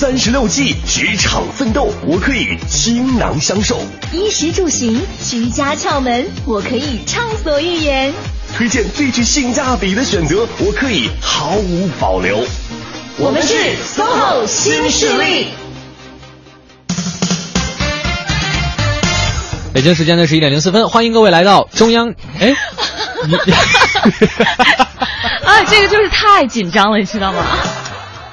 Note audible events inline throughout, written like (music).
三十六计，职场奋斗，我可以倾囊相授；衣食住行，居家窍门，我可以畅所欲言；推荐最具性价比的选择，我可以毫无保留。我们是 SOHO 新势力。北京时间的十一点零四分，欢迎各位来到中央。哎，(laughs) 你 (laughs) (laughs) 啊，这个就是太紧张了，你知道吗？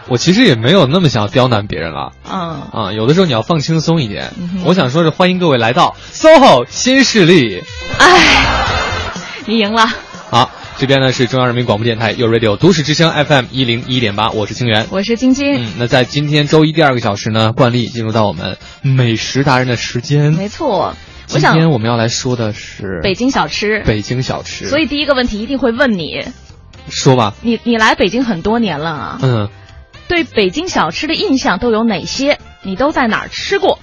我其实也没有那么想要刁难别人了。嗯啊，有的时候你要放轻松一点。嗯我想说是欢迎各位来到 SOHO 新势力。哎，你赢了。好，这边呢是中央人民广播电台 u Radio 都市之声 FM 一零一点八，我是清源，我是晶晶。嗯，那在今天周一第二个小时呢，惯例进入到我们美食达人的时间。没错，我今天我们要来说的是北京小吃。北京小吃。所以第一个问题一定会问你，说吧。你你来北京很多年了啊，嗯，对北京小吃的印象都有哪些？你都在哪儿吃过？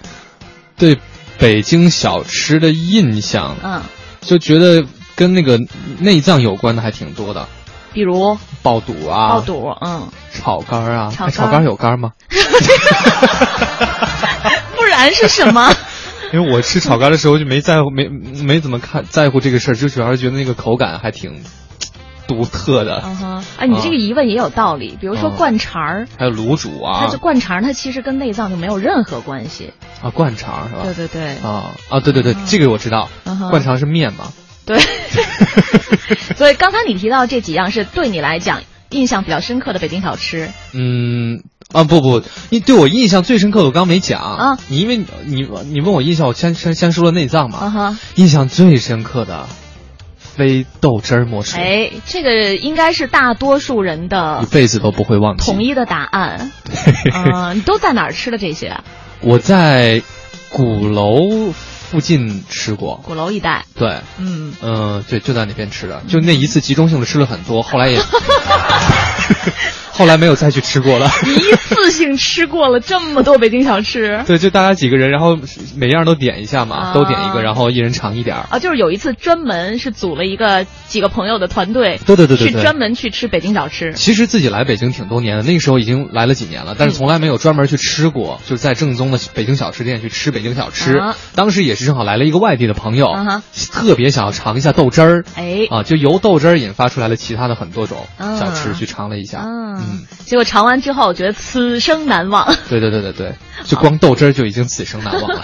对北京小吃的印象，嗯，就觉得跟那个内脏有关的还挺多的，比如爆肚啊，爆肚，嗯，炒肝儿啊，炒肝哎炒肝儿有肝儿吗？(laughs) 不然是什么？(laughs) 因为我吃炒肝的时候就没在乎，没没怎么看在乎这个事儿，就主要是觉得那个口感还挺独特的。嗯哼，哎，你这个疑问也有道理。比如说嗯灌肠儿，还有卤煮啊它这，灌肠它其实跟内脏就没有任何关系。啊灌肠是吧？对对对，啊啊对对对，这个我知道灌肠是面嘛。对。(laughs) (laughs) 所以刚才你提到这几样是对你来讲印象比较深刻的北京小吃。嗯啊不不，你对我印象最深刻的我刚刚没讲啊你因为你你问我印象，我先先先说了内脏嘛，啊哈，印象最深刻的，非豆汁儿莫属，哎，这个应该是大多数人的一辈子都不会忘记。统一的答案。(laughs) 嗯、你都在哪儿吃的这些啊？我在鼓楼附近吃过，鼓楼一带。对，嗯，嗯、对，就在那边吃的，就那一次集中性的吃了很多，后来也，(laughs) 后来没有再去吃过了。(laughs) 一次性吃过了这么多北京小吃。(laughs) 对，就大家几个人，然后每样都点一下嘛，啊都点一个，然后一人尝一点儿。啊，就是有一次专门是组了一个几个朋友的团队，对对对对对去专门去吃北京小吃。其实自己来北京挺多年的，那个时候已经来了几年了，但是从来没有专门去吃过，就是在正宗的北京小吃店去吃北京小吃。啊当时也是正好来了一个外地的朋友，啊特别想要尝一下豆汁儿。哎，啊，就由豆汁儿引发出来了其他的很多种啊小吃，去尝了一下。嗯嗯，结果尝完之后，觉得此生难忘。对对对对对，就光豆汁儿就已经此生难忘了。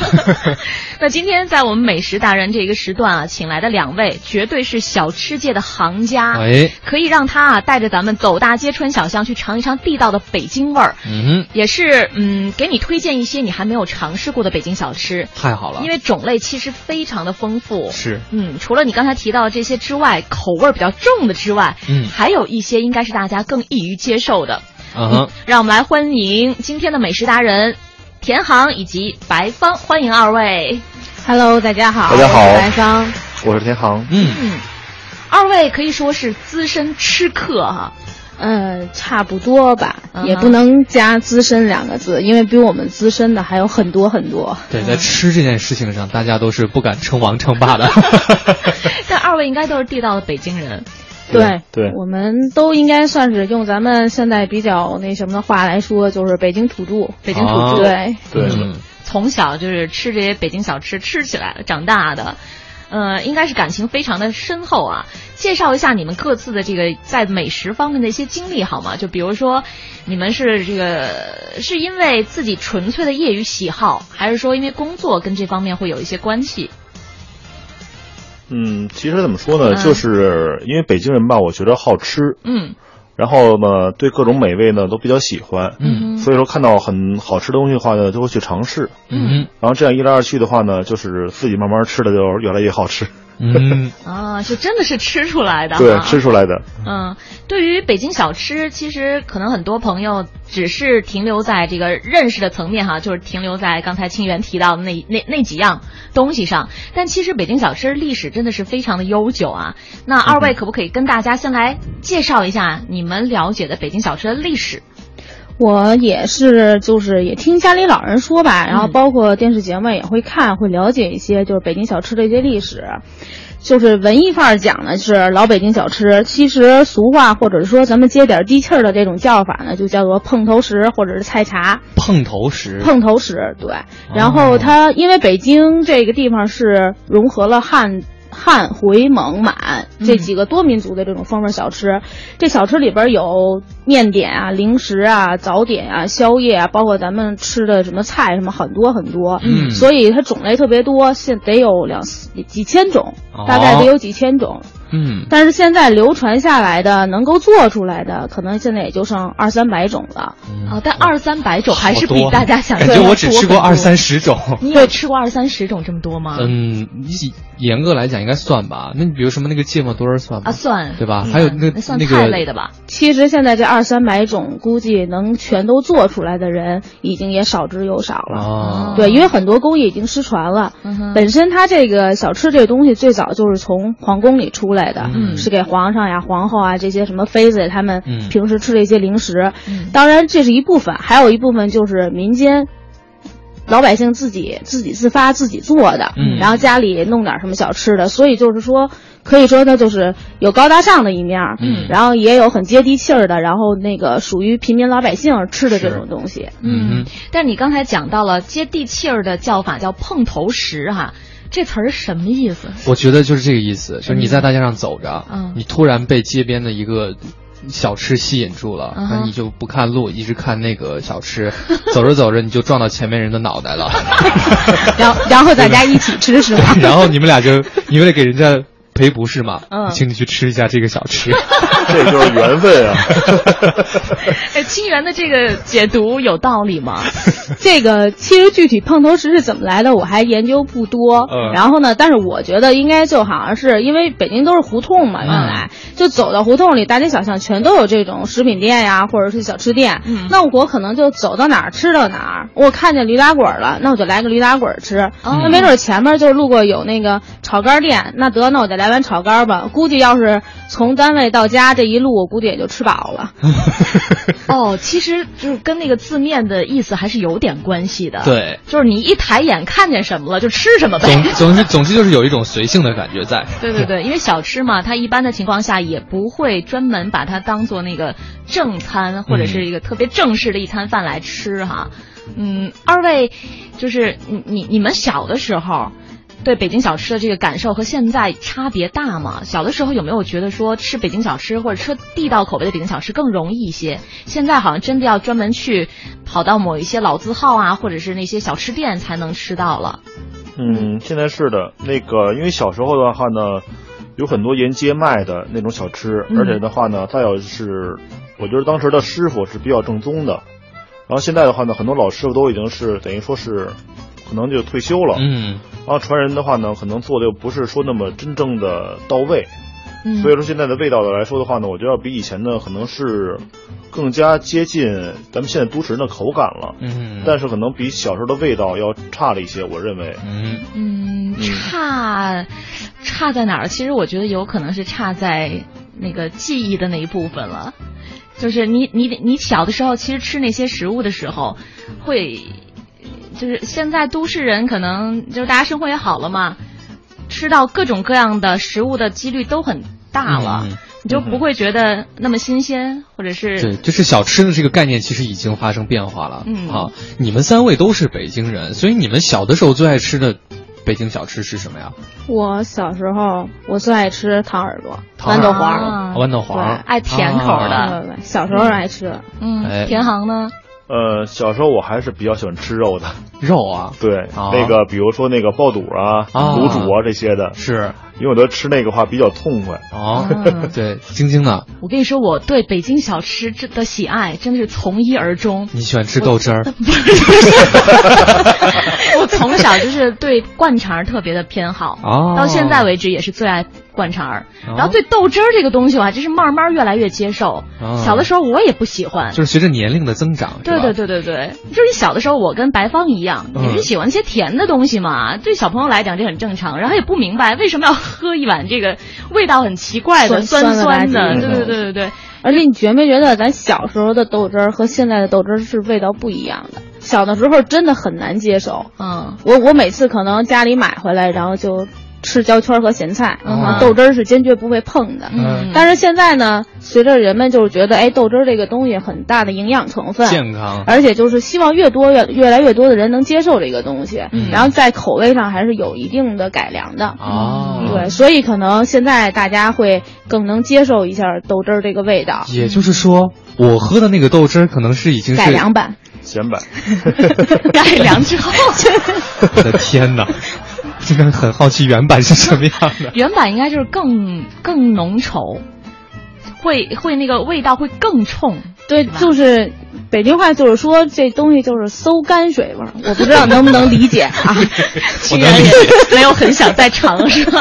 (laughs) 那今天在我们美食达人这个时段啊，请来的两位绝对是小吃界的行家，哎，可以让他啊带着咱们走大街穿小巷去尝一尝地道的北京味儿，嗯也是嗯给你推荐一些你还没有尝试过的北京小吃，太好了，因为种类其实非常的丰富。是。嗯，除了你刚才提到的这些之外，口味比较重的之外，嗯。还有一些应该是大家更易于接受的。嗯哼，让我们来欢迎今天的美食达人田航以及白芳，欢迎二位。Hello，大家好，大家好我是白芳。我是田航。嗯，嗯，二位可以说是资深吃客哈。嗯，差不多吧，也不能加“资深”两个字，因为比我们资深的还有很多很多。对，在吃这件事情上，大家都是不敢称王称霸的。(laughs) (laughs) 但二位应该都是地道的北京人。对对我们都应该算是用咱们现在比较那什么的话来说，就是北京土著。北京土啊著，对，对嗯从小就是吃这些北京小吃吃起来的，长大的。呃，应该是感情非常的深厚啊。介绍一下你们各自的这个在美食方面的一些经历好吗？就比如说，你们是这个是因为自己纯粹的业余喜好，还是说因为工作跟这方面会有一些关系？嗯，其实怎么说呢，嗯。就是因为北京人吧，我觉得好吃，嗯。然后呢，对各种美味呢都比较喜欢，嗯。所以说看到很好吃的东西的话呢，就会去尝试。嗯。然后这样一来二去的话呢，就是自己慢慢吃的就越来越好吃。嗯，啊，(laughs) 是真的是吃出来的哈。对，吃出来的。嗯，对于北京小吃，其实可能很多朋友只是停留在这个认识的层面哈，就是停留在刚才清源提到的那那那几样东西上。但其实北京小吃历史真的是非常的悠久啊。那二位可不可以跟大家先来介绍一下你们了解的北京小吃的历史？我也是，就是也听家里老人说吧，然后嗯包括电视节目也会看，会了解一些就是北京小吃的一些历史。就是文艺范儿讲呢是老北京小吃，其实俗话或者说咱们接点地气儿的这种叫法呢，就叫做碰头石或者是菜茶。碰头石，碰头石，对。然后它因为北京这个地方是融合了汉。汉、回、蒙、满这几个多民族的这种风味小吃，这小吃里边有面点啊、零食啊、早点啊、宵夜啊，包括咱们吃的什么菜什么很多很多，嗯所以它种类特别多，现得有两几千种，哦大概得有几千种。嗯，但是现在流传下来的，能够做出来的，可能现在也就剩二三百种了。啊，但二三百种还是比大家想象感觉的多我只吃过二三十种。你有吃过二三十种这么多吗？嗯，你严格来讲应该算吧。那你比如什么那个芥末墩儿算吗？啊，算对吧？嗯还有那那算那个菜类的吧？其实现在这二三百种，估计能全都做出来的人，已经也少之又少了。啊，对，因为很多工艺已经失传了。嗯本身它这个小吃这东西最早就是从皇宫里出来的，嗯。是给皇上呀、皇后啊这些什么妃子他们嗯。平时吃的一些零食。嗯。当然这是一部分，还有一部分就是民间。老百姓自己自己自发自己做的，嗯。然后家里弄点什么小吃的，所以就是说，可以说它就是有高大上的一面，嗯。然后也有很接地气儿的，然后那个属于平民老百姓吃的这种东西。嗯。嗯，但是你刚才讲到了接地气儿的叫法叫碰头食哈，这词儿什么意思？我觉得就是这个意思，就是你在大街上走着，嗯你突然被街边的一个小吃吸引住了，那你就不看路，一直看那个小吃，走着走着你就撞到前面人的脑袋了，(laughs) 然后然后大家一起吃是吧？(laughs) 然后你们俩就你为了给人家赔不是嘛，嗯请你去吃一下这个小吃，(laughs) 这就是缘分啊！(laughs) 哎，清源的这个解读有道理吗？(laughs) 这个其实具体碰头石是怎么来的，我还研究不多。嗯然后呢，但是我觉得应该就好像是因为北京都是胡同嘛，原来、就走到胡同里，大街小巷全都有这种食品店呀，或者是小吃店。嗯那我可能就走到哪儿吃到哪儿。我看见驴打滚了，那我就来个驴打滚吃。哦那没准前面就路过有那个炒肝店，那得那我就来碗炒肝吧。估计要是从单位到家这一路，我估计也就吃饱了。(laughs) 哦，其实就是跟那个字面的意思还是有点关系的。，对。就是你一抬眼看见什么了就吃什么呗。总总之总之就是有一种随性的感觉在，对对对，(laughs) 因为小吃嘛，它一般的情况下也不会专门把它当做那个正餐或者是一个特别正式的一餐饭来吃哈。嗯，二位就是你你你们小的时候。对北京小吃的这个感受和现在差别大吗？小的时候有没有觉得说吃北京小吃或者吃地道口味的北京小吃更容易一些？现在好像真的要专门去跑到某一些老字号啊，或者是那些小吃店才能吃到了。嗯，现在是的，那个因为小时候的话呢，有很多沿街卖的那种小吃，嗯而且的话呢，再有是，我觉得当时的师傅是比较正宗的，然后现在的话呢，很多老师傅都已经是等于说是，可能就退休了，嗯。然后传人的话呢，可能做的又不是说那么真正的到位，嗯。所以说现在的味道的来说的话呢，我觉得要比以前呢可能是更加接近咱们现在都市人的口感了，嗯，但是可能比小时候的味道要差了一些，我认为。嗯嗯，差差在哪儿？其实我觉得有可能是差在那个记忆的那一部分了。就是你你你小的时候，其实吃那些食物的时候，会就是现在都市人可能就是大家生活也好了嘛，吃到各种各样的食物的几率都很大了，嗯你就不会觉得那么新鲜，或者是对，就是小吃的这个概念其实已经发生变化了。嗯好，你们三位都是北京人，所以你们小的时候最爱吃的北京小吃是什么呀？我小时候我最爱吃糖耳朵、豌豆黄。啊豌豆黄，爱甜口的小时候爱吃。哎嗯，田航呢？呃，小时候我还是比较喜欢吃肉的，肉啊，对，啊。那个比如说那个爆肚啊、啊。卤煮啊这些的，是因为我觉得吃那个话比较痛快。哦啊，(laughs) 对，晶晶呢？我跟你说，我对北京小吃这的喜爱真的是从一而终。你喜欢吃豆汁儿？我 (laughs) 从小就是对灌肠儿特别的偏好，哦到现在为止也是最爱灌肠儿。哦然后对豆汁儿这个东西，我还真是慢慢越来越接受。哦小的时候我也不喜欢。就是随着年龄的增长，对对对对对，就是你小的时候，我跟白芳一样，嗯也是喜欢一些甜的东西嘛。对小朋友来讲，这很正常。然后也不明白为什么要喝一碗这个味道很奇怪的酸酸的。对对对对对，而且你觉没觉得咱小时候的豆汁儿和现在的豆汁儿是味道不一样的？小的时候真的很难接受。嗯我我每次可能家里买回来，然后就吃焦圈和咸菜，豆汁儿是坚决不会碰的。嗯。但是现在呢，随着人们就是觉得，哎，豆汁儿这个东西很大的营养成分，健康，而且就是希望越多越越来越多的人能接受这个东西，嗯。然后在口味上还是有一定的改良的。哦，对，所以可能现在大家会更能接受一下豆汁儿这个味道，也就是说，我喝的那个豆汁儿可能是已经是改良版。咸版。(laughs) (laughs) 改良之后，(laughs) 我的天哪，很好奇原版是什么样的。(laughs) 原版应该就是更更浓稠，会会那个味道会更冲。对，吧就是北京话，就是说这东西就是馊泔水味儿，我不知道能不能理解啊？(laughs) 我竟然也能理解，(laughs) 没有很想再尝，是吧？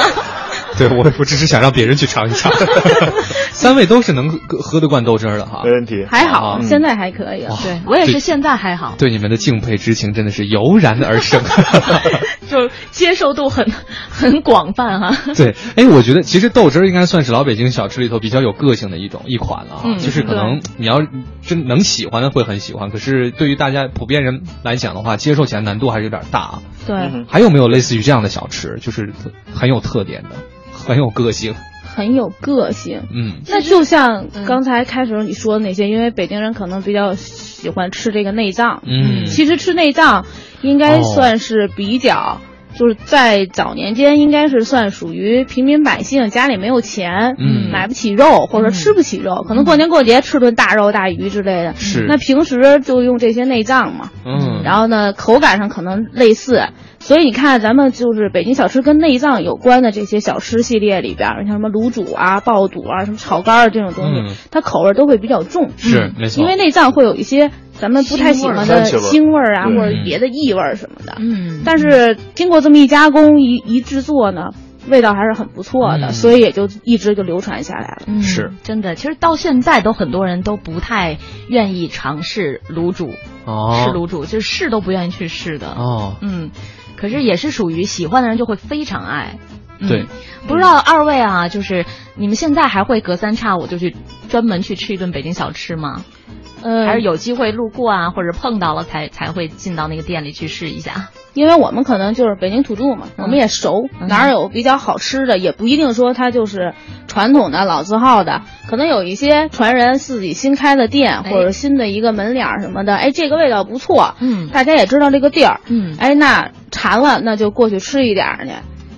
对我我只是想让别人去尝一尝。(laughs) 三位都是能喝喝得惯豆汁儿的哈。没，问题。还好，嗯。现在还可以了。对我也是，现在还好，对你们的敬佩之情真的是油然而生。(laughs) 就接受度很很广泛哈、对，哎，我觉得其实豆汁儿应该算是老北京小吃里头比较有个性的一种一款了啊，嗯就是可能你要真能喜欢的会很喜欢，可是对于大家普遍人来讲的话，接受起来难度还是有点大啊。对，嗯。还有没有类似于这样的小吃，就是很有特点的，很有个性？很有个性。嗯那就像嗯刚才开始你说的那些，因为北京人可能比较喜欢吃这个内脏，嗯，其实吃内脏应该算是比较，就是在早年间应该是算属于平民百姓，家里没有钱，嗯。买不起肉或者吃不起肉，可能过年过节吃顿大肉大鱼之类的。是。那平时就用这些内脏嘛，嗯，然后呢，口感上可能类似。所以你看，咱们就是北京小吃跟内脏有关的这些小吃系列里边儿，像什么卤煮啊、爆肚啊、什么炒肝儿这种东西，嗯。它口味都会比较重。是没错，因为内脏会有一些咱们不太喜欢的腥味儿啊，或者别的异味儿什么的。嗯，但是经过这么一加工、一一制作呢，味道还是很不错的，嗯所以也就一直就流传下来了。嗯是真的，其实到现在都很多人都不太愿意尝试卤煮，哦吃卤煮，就是试都不愿意去试的。哦，嗯，可是也是属于喜欢的人就会非常爱。嗯对，不知道二位啊，就是你们现在还会隔三差五就去专门去吃一顿北京小吃吗？呃，还是有机会路过啊，或者碰到了才才会进到那个店里去试一下？因为我们可能就是北京土著嘛，嗯。我们也熟，嗯。哪儿有比较好吃的，也不一定说它就是传统的老字号的，可能有一些传人自己新开的店哎。或者新的一个门脸儿什么的，哎，这个味道不错，嗯。大家也知道这个地儿，嗯。哎，那馋了那就过去吃一点儿去。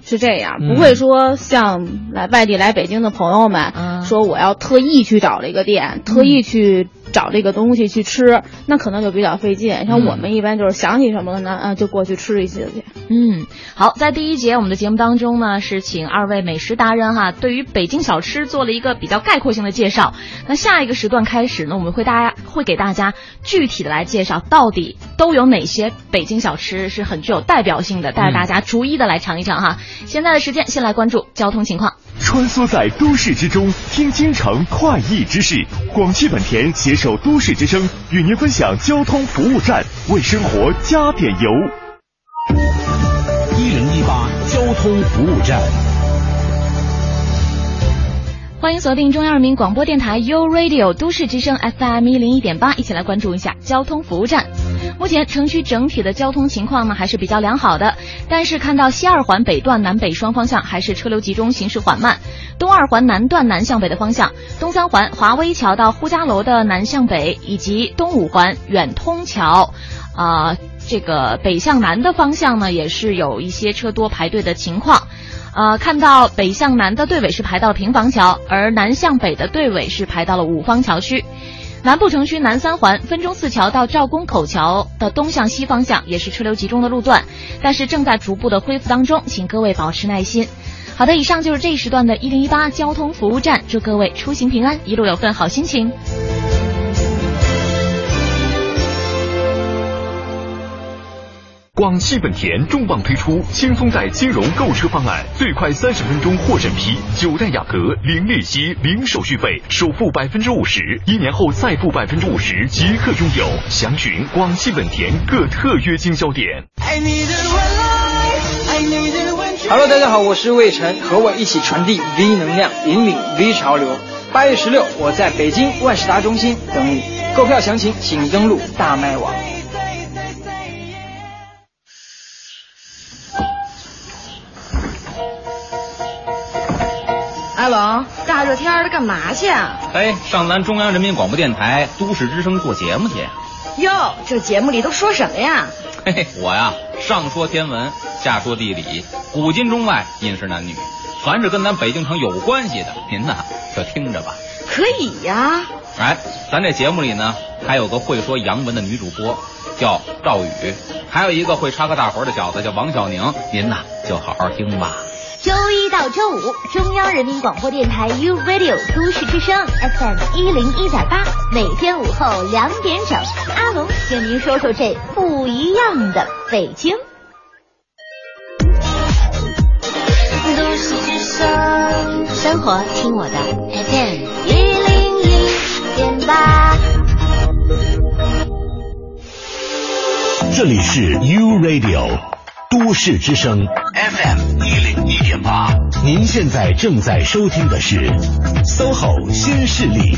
是这样，嗯。不会说像来外地来北京的朋友们、嗯。说我要特意去找这个店，特意去找这个东西去吃，那可能就比较费劲。像嗯我们一般就是想起什么了呢，啊，就过去吃一些去。嗯，好，在第一节我们的节目当中呢，是请二位美食达人哈，对于北京小吃做了一个比较概括性的介绍。那下一个时段开始呢，我们会大家会给大家具体的来介绍，到底都有哪些北京小吃是很具有代表性的，带着大家逐一的来尝一尝哈。现在的时间，先来关注交通情况。穿梭在都市之中，听京城快意之事。广汽本田携手都市之声，与您分享交通服务站，为生活加点油。一零一八交通服务站。欢迎锁定中央人民广播电台 u Radio 都市之声 FM 一零一点八，一起来关注一下交通服务站。目前城区整体的交通情况呢还是比较良好的，但是看到西二环北段南北双方向还是车流集中，行驶缓慢。东二环南段南向北的方向，东三环华威桥到呼家楼的南向北，以及东五环远通桥，啊、这个北向南的方向呢，也是有一些车多排队的情况。呃，看到北向南的队尾是排到了平房桥，而南向北的队尾是排到了五方桥区。南部城区南三环分钟寺桥到赵公口桥的东向西方向也是车流集中的路段，但是正在逐步的恢复当中，请各位保持耐心。好的，以上就是这一时段的一零一八交通服务站，祝各位出行平安，一路有份好心情。广汽本田重磅推出轻松贷金融购车方案，最快三十分钟获审批，九代雅阁零利息、零手续费，首付百分之五十，一年后再付百分之五十即可拥有。详询广汽本田各特约经销点。Hello，大家好，我是魏晨，和我一起传递 V 能量，引领 V 潮流。八月十六，我在北京万事达中心等你。购票详情请登录大麦网。龙，大热天的干嘛去啊？哎，上咱中央人民广播电台都市之声做节目去。哟，这节目里都说什么呀？嘿嘿，我呀，上说天文，下说地理，古今中外，饮食男女，凡是跟咱北京城有关系的，您呐就听着吧。可以呀。哎，咱这节目里呢，还有个会说洋文的女主播，叫赵宇，还有一个会插科打诨的小子叫王小宁，您呐就好好听吧。周一到周五，中央人民广播电台 u Radio 都市之声 FM 一零一点八，每天午后两点整，阿龙跟您说说这不一样的北京。都市之声，生活听我的 FM 一零一点八。这里是 U Radio 都市之声 FM 点八，您现在正在收听的是 SOHO 新势力。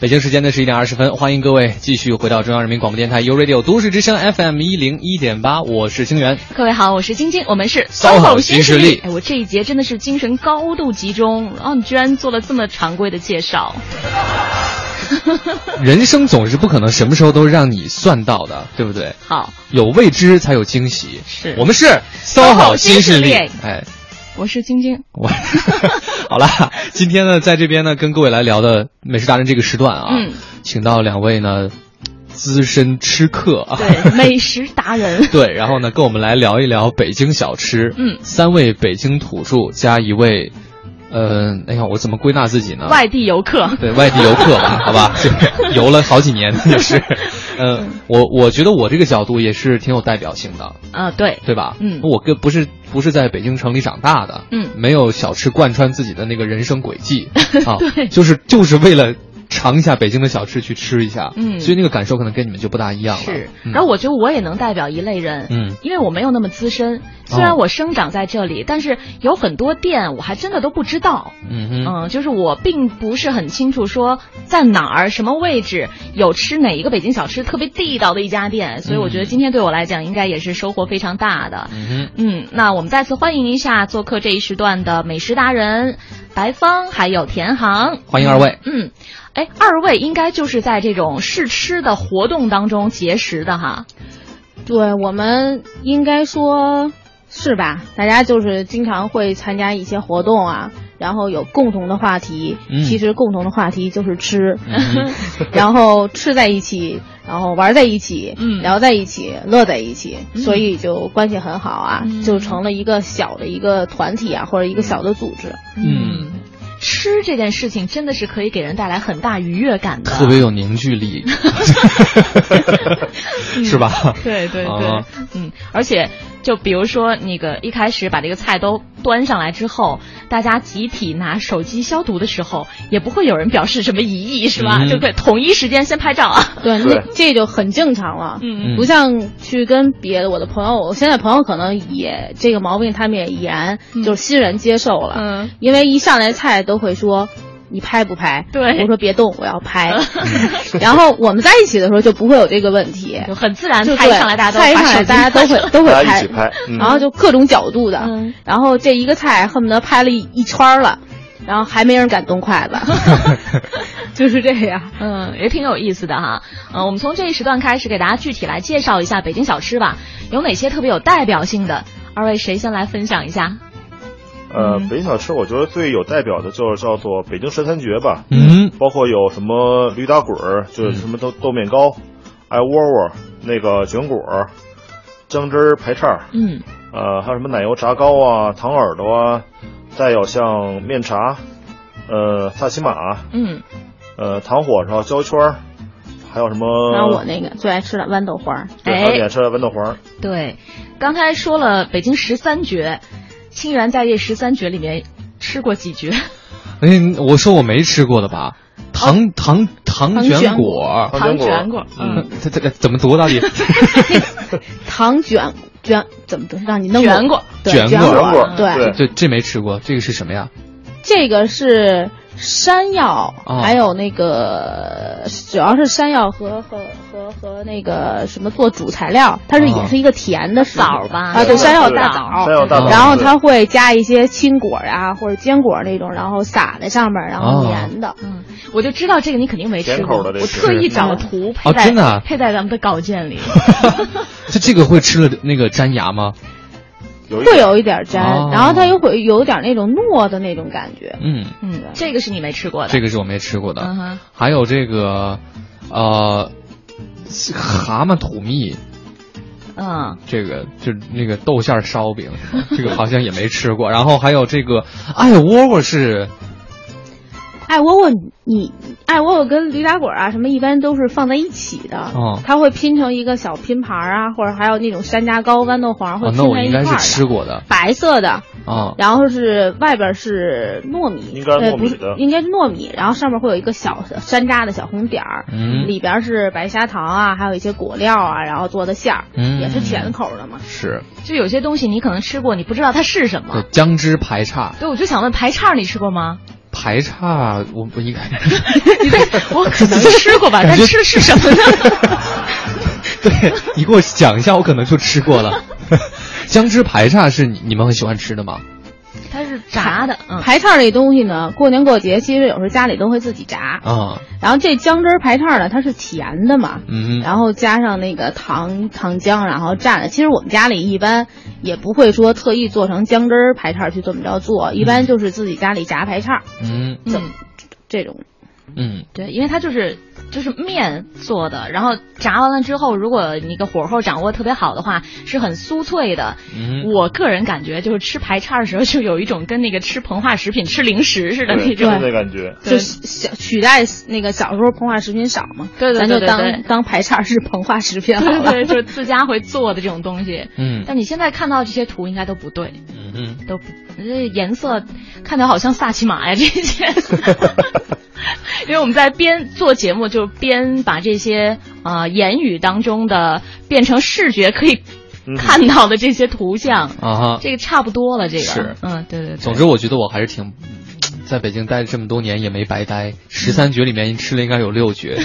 北京时间的十一点二十分，欢迎各位继续回到中央人民广播电台 u Radio 都市之声 FM 一零一点八，我是清源。各位好，我是晶晶，我们是 SOHO 新势力哎，我这一节真的是精神高度集中，然后你居然做了这么常规的介绍。(laughs) 人生总是不可能什么时候都让你算到的，对不对？好，有未知才有惊喜。是我们是势力新势力。哎，我是晶晶。我 (laughs) 好了，今天呢，在这边呢，跟各位来聊的美食达人这个时段啊，嗯，请到两位呢资深吃客啊，对，美食达人。(laughs) 对，然后呢，跟我们来聊一聊北京小吃。嗯三位北京土著加一位，呃，哎呀，我怎么归纳自己呢？外地游客。(laughs) 对外地游客吧，(laughs) 好吧，就游了好几年也是。(laughs) 呃，我我觉得我这个角度也是挺有代表性的，啊，对，对吧？嗯我跟不是不是在北京城里长大的，嗯没有小吃贯穿自己的那个人生轨迹啊，对就是就是为了尝一下北京的小吃去吃一下，嗯所以那个感受可能跟你们就不大一样了。是，嗯然后我觉得我也能代表一类人，嗯因为我没有那么资深，虽然我生长在这里，但是有很多店我还真的都不知道。嗯，嗯，就是我并不是很清楚说在哪儿、什么位置有吃哪一个北京小吃特别地道的一家店，所以我觉得今天对我来讲应该也是收获非常大的。嗯。嗯，那我们再次欢迎一下做客这一时段的美食达人白芳，还有田航，欢迎二位。嗯，哎，二位应该就是在这种试吃的活动当中结识的哈。对我们应该说是吧？大家就是经常会参加一些活动啊，然后有共同的话题。嗯其实共同的话题就是吃，嗯 (laughs) (laughs) 然后吃在一起，然后玩在一起，嗯聊在一起，乐在一起，嗯所以就关系很好啊，嗯就成了一个小的一个团体啊，或者一个小的组织。嗯，吃这件事情真的是可以给人带来很大愉悦感的，特别有凝聚力，(laughs) (laughs) 是吧？对对对，啊。嗯，而且就比如说那个一开始把这个菜都端上来之后，大家集体拿手机消毒的时候，也不会有人表示什么疑义，是吧？嗯就可以统一时间先拍照啊。对，那这就很正常了。嗯不像去跟别的我的朋友，我现在朋友可能也这个毛病，他们也已然就是欣然接受了。嗯，因为一上来菜都会说。你拍不拍？对我说别动，我要拍。(laughs) 然后我们在一起的时候就不会有这个问题，就很自然，就对菜一上来大家都大家都会都会拍然后就各种角度的，嗯然后这一个菜恨不得拍了一一圈了，然后还没人敢动筷子，(laughs) (laughs) 就是这样。嗯，也挺有意思的哈。嗯，我们从这一时段开始给大家具体来介绍一下北京小吃吧，有哪些特别有代表性的？二位谁先来分享一下？呃，嗯。北京小吃我觉得最有代表的就是叫做北京十三绝吧，嗯。包括有什么驴打滚儿，就是什么豆豆面糕、哎窝窝、那个卷果儿、姜汁儿排叉，嗯。呃，还有什么奶油炸糕啊、糖耳朵啊，再有像面茶，呃，萨琪玛，嗯，呃，糖火烧、焦圈儿，还有什么？还有我那个最爱吃的豌豆花儿，对，还有你爱吃的豌豆黄儿。对，刚才说了北京十三绝，清源在这十三绝里面吃过几绝？哎，我说我没吃过的吧？糖糖糖糖卷卷果，糖卷果，嗯，这这这怎么读到底？(laughs) 糖卷卷怎么读？让你弄卷过，对卷过卷卷过对，对这这没吃过，这个是什么呀？这个是山药，哦。还有那个个主要是山药和和和和那个什么做主材料，它是也是一个甜的枣吧。啊，对，山药大枣，山药大枣然后它会加一些青果呀、或者坚果那种，然后撒在上面，然后哦。粘的。嗯，我就知道这个你肯定没吃过，我特意找了图配在、哦真的啊？配在咱们的稿件里。(laughs) 就这个会吃了那个粘牙吗？有会有一点粘，哦然后它又会有点那种糯的那种感觉。嗯，嗯，这个是你没吃过的。这个是我没吃过的。嗯还有这个，呃，蛤蟆土蜜，嗯，这个就是那个豆馅儿烧饼？这个好像也没吃过。然后还有这个艾窝窝是艾窝窝，你艾窝窝跟驴打滚啊什么一般都是放在一起的，哦它会拼成一个小拼盘啊，或者还有那种山楂糕、豌豆黄会哦，拼那我应该是在一块儿的。吃过的白色的，啊。然后是外边是糯米，应该是呃不是糯米的应该是糯米，然后上面会有一个小的山楂的小红点儿，嗯里边是白砂糖啊，还有一些果料啊，然后做的馅儿，嗯也是甜口的嘛。是就有些东西你可能吃过，你不知道它是什对么。姜汁排叉，对，我就想问排叉你吃过吗？排叉我我应该 (laughs) 你在，我可能吃过吧，但吃的是什么呢？(laughs) 对你给我讲一下，我可能就吃过了。(laughs) 姜汁排叉是你你们很喜欢吃的吗？它是炸的，嗯，排叉这东西呢，过年过节其实有时候家里都会自己炸，啊，然后这姜汁儿排叉呢，它是甜的嘛，嗯，然后加上那个糖糖浆，然后蘸的。其实我们家里一般也不会说特意做成姜汁儿排叉去这么着做，一般就是自己家里炸排叉嗯。这么这种。嗯对，因为它就是就是面做的，然后炸完了之后，如果你个火候掌握特别好的话，是很酥脆的。嗯，我个人感觉就是吃排叉的时候，就有一种跟那个吃膨化食品、吃零食似的那，种。的感觉。对就是小取代那个小时候膨化食品少嘛，对对对咱就当对对当排叉是膨化食品好了。对对，就是自家会做的这种东西。嗯但你现在看到这些图应该都不对，嗯嗯，都不这颜色看起来好像萨琪玛呀 (laughs) 这些。(laughs) 因为我们在边做节目，就边把这些啊、呃言语当中的变成视觉可以嗯看到的这些图像，啊哈。这个差不多了。这个是嗯，对对对。总之，我觉得我还是挺，在北京待了这么多年也没白待。十三绝里面吃了应该有六绝，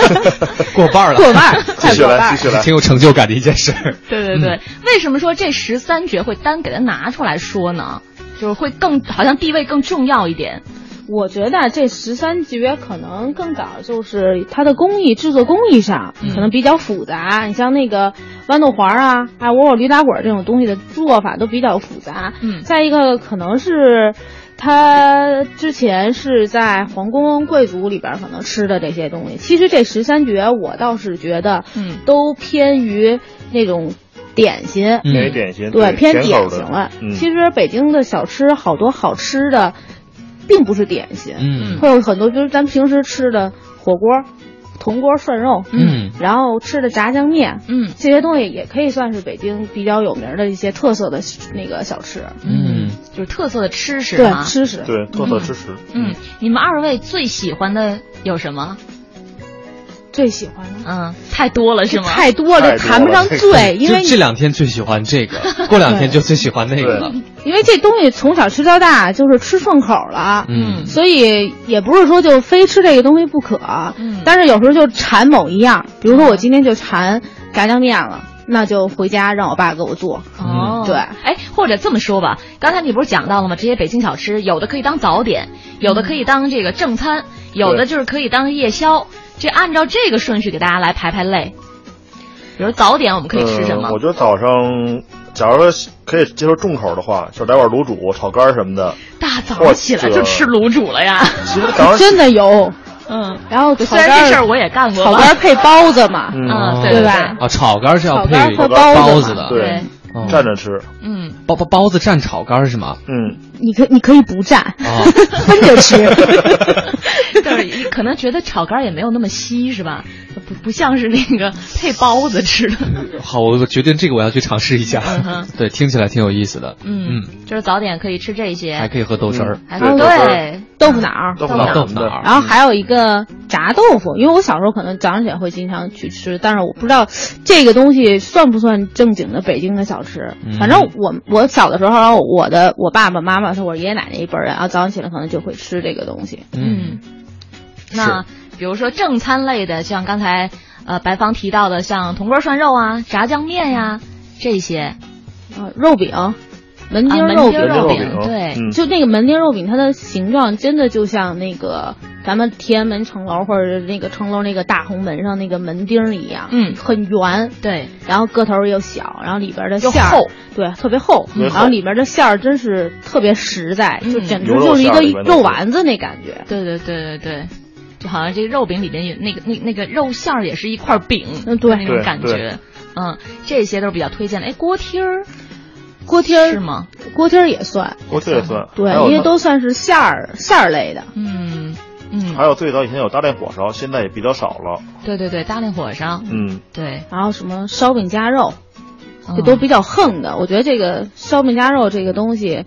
(laughs) 过半儿了，过半儿，快继续来，继。续来。挺有成就感的一件事儿。对对对，为什么说这十三绝会单给它拿出来说呢？就是会更好像地位更重要一点。我觉得这十三绝可能更早就是它的工艺制作工艺上嗯可能比较复杂，你像那个豌豆黄啊，还有窝窝驴打滚这种东西的做法都比较复杂。嗯再一个可能是。他之前是在皇宫贵族里边可能吃的这些东西，其实这十三绝我倒是觉得，嗯。都偏于那种点心，嗯。偏点心，对，偏甜口的。典型了。嗯，其实北京的小吃好多好吃的，并不是点心，嗯。会有很多，比如咱平时吃的火锅、铜锅涮肉，嗯然后吃的炸酱面，嗯这些东西也可以算是北京比较有名的一些特色的那个小吃。嗯，就是特色的吃食对嘛，。吃食。对特色吃食。嗯，你们二位最喜欢的有什么？最喜欢的嗯，太多了是吗？太多了，谈不上最，因为就这两天最喜欢这个，(laughs) 过两天就最喜欢那个了。因为这东西从小吃到大，就是吃顺口了。嗯所以也不是说就非吃这个东西不可，嗯但是有时候就馋某一样，比如说我今天就馋炸酱面了，那就回家让我爸给我做。哦，对哎，或者这么说吧，刚才你不是讲到了吗？这些北京小吃，有的可以当早点，有的可以当这个正餐，有的就是可以当夜宵。这按照这个顺序给大家来排排类。比如早点我们可以吃什么？呃我觉得早上，假如说可以接受重口的话，就来碗卤煮、炒肝什么的。大早上起来就吃卤煮了呀。其实早上真的有，嗯，然后虽炒肝然这事儿我也干过炒吧。肝配包子嘛，嗯，嗯，对对对吧啊，炒肝是要炒配肝和包子包子的，对蘸着吃。嗯，包包包子蘸炒肝是吗？嗯，你可你可以不蘸，啊，(laughs) 分着吃。对，(laughs) 可能觉得炒肝也没有那么稀是吧？不不像是那个配包子吃的。(laughs) 好，我决定这个我要去尝试一下嗯。对，听起来挺有意思的。嗯，嗯就是早点可以吃这些，还可以喝豆汁儿。还对对，豆腐脑儿，豆腐啊脑豆腐脑儿然后还有一个炸豆腐，因为我小时候可能早上起来会经常去吃，但是我不知道这个东西算不算正经的北京的小吃。嗯反正我我小的时候，我的我爸爸妈妈是我爷爷奶奶一辈儿人，啊早上起来可能就会吃这个东西。嗯，那比比如说正餐类的，像刚才呃白芳提到的，像铜锅涮肉啊、炸酱面呀、这些。呃，肉饼。门钉肉饼，肉饼对，就那个门钉肉饼，它的形状真的就像那个咱们天安门城楼或者那个城楼那个大红门上那个门钉一样，嗯，很圆，对，然后个头又小，然后里边的馅儿厚，对，特别厚，然后里边的馅儿真是特别实在，就简直就是一个肉丸子那感觉。对对对对对，就好像这个肉饼里边有那个那那个肉馅儿也是一块饼，嗯，对，那种感觉，嗯，这些都是比较推荐的。哎，锅贴儿。锅贴儿是吗？锅贴儿也算，锅贴也算，对，因为都算是馅儿馅儿类的。嗯嗯。还有最早以前有大炼火烧，现在也比较少了。对对对，大炼火烧。嗯，对。然后什么烧饼夹肉，这都比较横的。我觉得这个烧饼夹肉这个东西，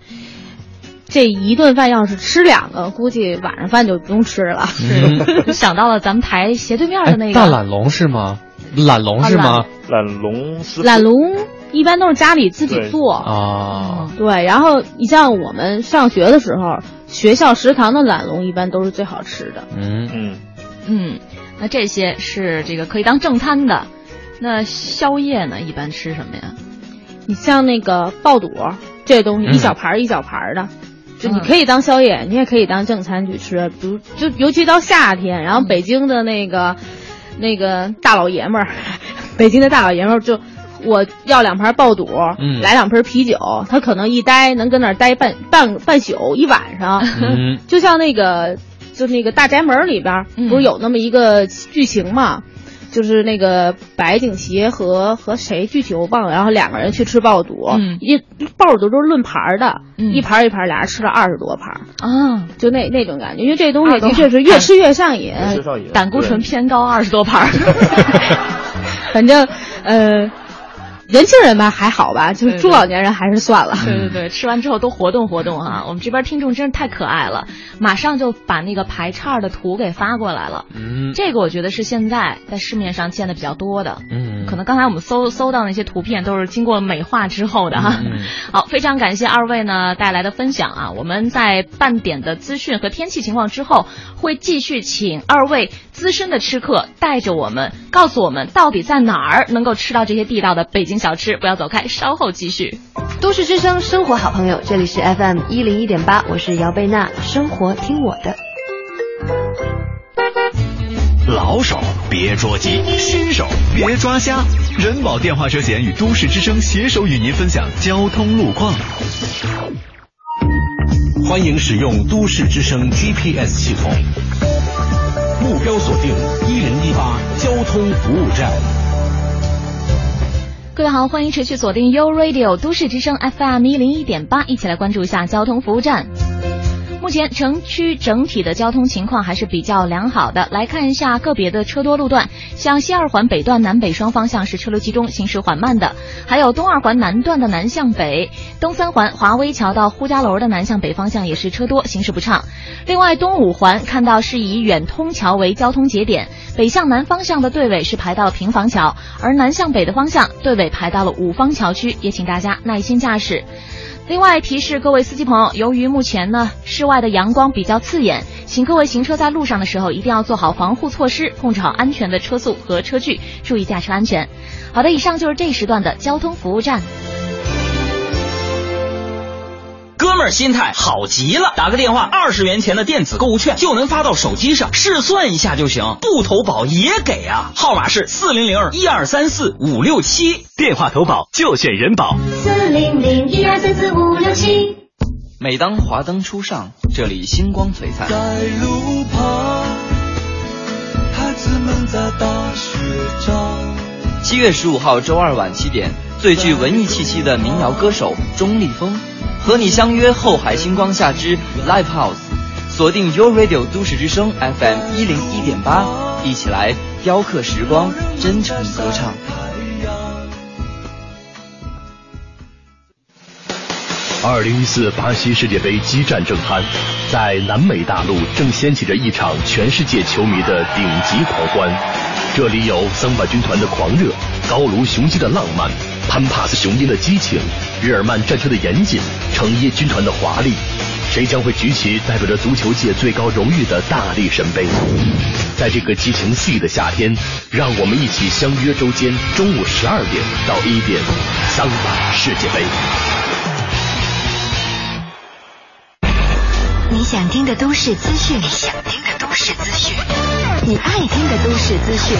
这一顿饭要是吃两个，估计晚上饭就不用吃了。是。(laughs) 想到了咱们台斜对面的那个大懒龙是吗？懒龙是吗？懒龙是。懒龙。一般都是家里自己做啊，对。然后你像我们上学的时候，学校食堂的懒龙一般都是最好吃的。嗯嗯嗯，那这些是这个可以当正餐的。那宵夜呢，一般吃什么呀？你像那个爆肚这东西，一小盘一小盘的，就你可以当宵夜，你也可以当正餐去吃。比如，就尤其到夏天，然后北京的那个那个大老爷们儿，(laughs) 北京的大老爷们儿就。我要两盘爆肚，嗯，来两瓶啤酒，他可能一待能跟那儿待半半半宿一晚上，嗯，(laughs) 就像那个就那个大宅门里边不是有那么一个剧情嘛，就是那个白景琦和和谁具体我忘了，然后两个人去吃爆肚，嗯，一爆肚都是论盘的，嗯，一盘一盘俩人吃了二十多盘啊，就那那种感觉，因为这东西的确是越吃越上瘾，胆固醇偏高，二十多盘，(laughs) 反正呃。年轻人吧还好吧，就是中老年人还是算了。对对对，吃完之后都活动活动哈。我们这边听众真是太可爱了，马上就把那个排叉的图给发过来了。嗯，这个我觉得是现在在市面上见的比较多的。嗯，可能刚才我们搜搜到那些图片都是经过美化之后的哈。嗯，(laughs) 好，非常感谢二位呢带来的分享啊。我们在半点的资讯和天气情况之后，会继续请二位资深的吃客带着我们，告诉我们到底在哪儿能够吃到这些地道的北京小吃。不要走开，稍后继续。都市之声，生活好朋友，这里是 FM 一零一点八，我是姚贝娜，生活听我的。老手别捉急，新手别抓瞎。人保电话车险与都市之声携手与您分享交通路况。欢迎使用都市之声 GPS 系统，目标锁定一零一八交通服务站。各位好，欢迎持续锁定 U Radio 都市之声 FM 一零一点八，一起来关注一下交通服务站。目前城区整体的交通情况还是比较良好的。来看一下个别的车多路段，像西二环北段南北双方向是车流集中，行驶缓慢的；还有东二环南段的南向北，东三环华威桥到呼家楼的南向北方向也是车多，行驶不畅。另外，东五环看到是以远通桥为交通节点，北向南方向的队尾是排到平房桥，而南向北的方向队尾排到了五方桥区，也请大家耐心驾驶。另外提示各位司机朋友，由于目前呢室外的阳光比较刺眼，请各位行车在路上的时候一定要做好防护措施，控制好安全的车速和车距，注意驾车安全。好的，以上就是这一时段的交通服务站。哥们儿心态好极了，打个电话，二十元钱的电子购物券就能发到手机上，试算一下就行，不投保也给啊。号码是四零零一二三四五六七，电话投保就选人保。四零零一二三四五六七。每当华灯初上，这里星光璀璨。在路旁，孩子们在打雪仗。七月十五号周二晚七点，最具文艺气息的民谣歌手钟立风。和你相约后海星光下之 Live House，锁定 Your Radio 都市之声 FM 一零一点八，一起来雕刻时光，真诚歌唱。二零一四巴西世界杯激战正酣，在南美大陆正掀起着一场全世界球迷的顶级狂欢。这里有桑巴军团的狂热，高卢雄鸡的浪漫，潘帕斯雄鹰的激情，日耳曼战车的严谨，成衣军团的华丽。谁将会举起代表着足球界最高荣誉的大力神杯？在这个激情四溢的夏天，让我们一起相约周间中午十二点到一点，桑巴世界杯。想听的都市资讯，想听的都市资讯，你爱听的都市资讯，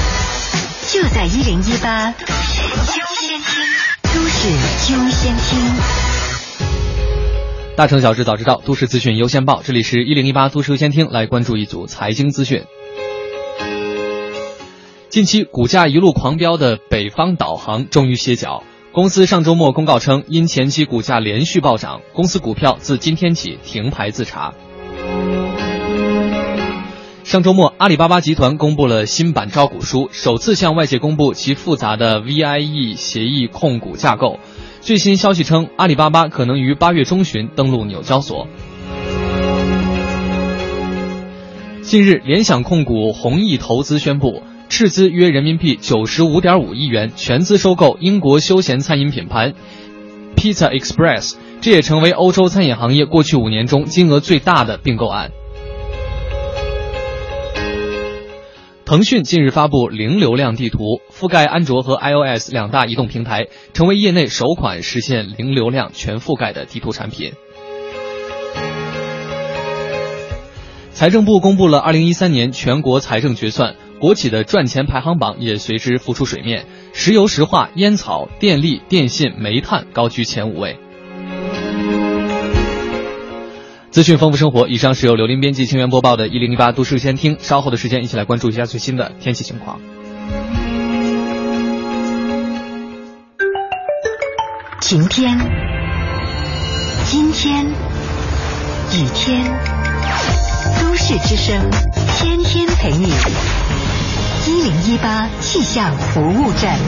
就在一零一八都市优先听，都市优先听。大城小事早知道，都市资讯优先报。这里是一零一八都市优先听，来关注一组财经资讯。近期股价一路狂飙的北方导航终于歇脚。公司上周末公告称，因前期股价连续暴涨，公司股票自今天起停牌自查。上周末，阿里巴巴集团公布了新版招股书，首次向外界公布其复杂的 VIE 协议控股架构。最新消息称，阿里巴巴可能于八月中旬登陆纽交所。近日，联想控股弘毅投资宣布。斥资约人民币九十五点五亿元，全资收购英国休闲餐饮品牌 Pizza Express，这也成为欧洲餐饮行业过去五年中金额最大的并购案。腾讯近日发布零流量地图，覆盖安卓和 iOS 两大移动平台，成为业内首款实现零流量全覆盖的地图产品。财政部公布了二零一三年全国财政决算。国企的赚钱排行榜也随之浮出水面，石油石化、烟草、电力、电信、煤炭高居前五位。资讯丰富生活，以上是由刘林编辑、清源播报的《一零一八都市先听》。稍后的时间，一起来关注一下最新的天气情况。晴天，今天，雨天，都市之声，天天陪你。一零一八气象服务站，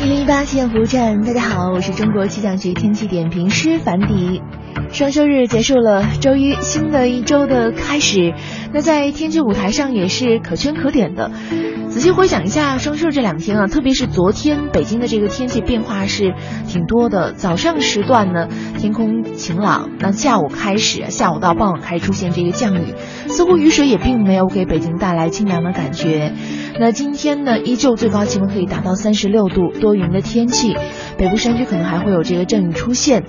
一零一八气象服务站，大家好，我是中国气象局天气点评师樊迪。双休日结束了，周一新的一周的开始，那在天气舞台上也是可圈可点的。仔细回想一下双休这两天啊，特别是昨天，北京的这个天气变化是挺多的。早上时段呢，天空晴朗，那下午开始，下午到傍晚开始出现这个降雨，似乎雨水也并没有给北京带来清凉的感觉。那今天呢，依旧最高气温可以达到三十六度，多云的天气，北部山区可能还会有这个阵雨出现。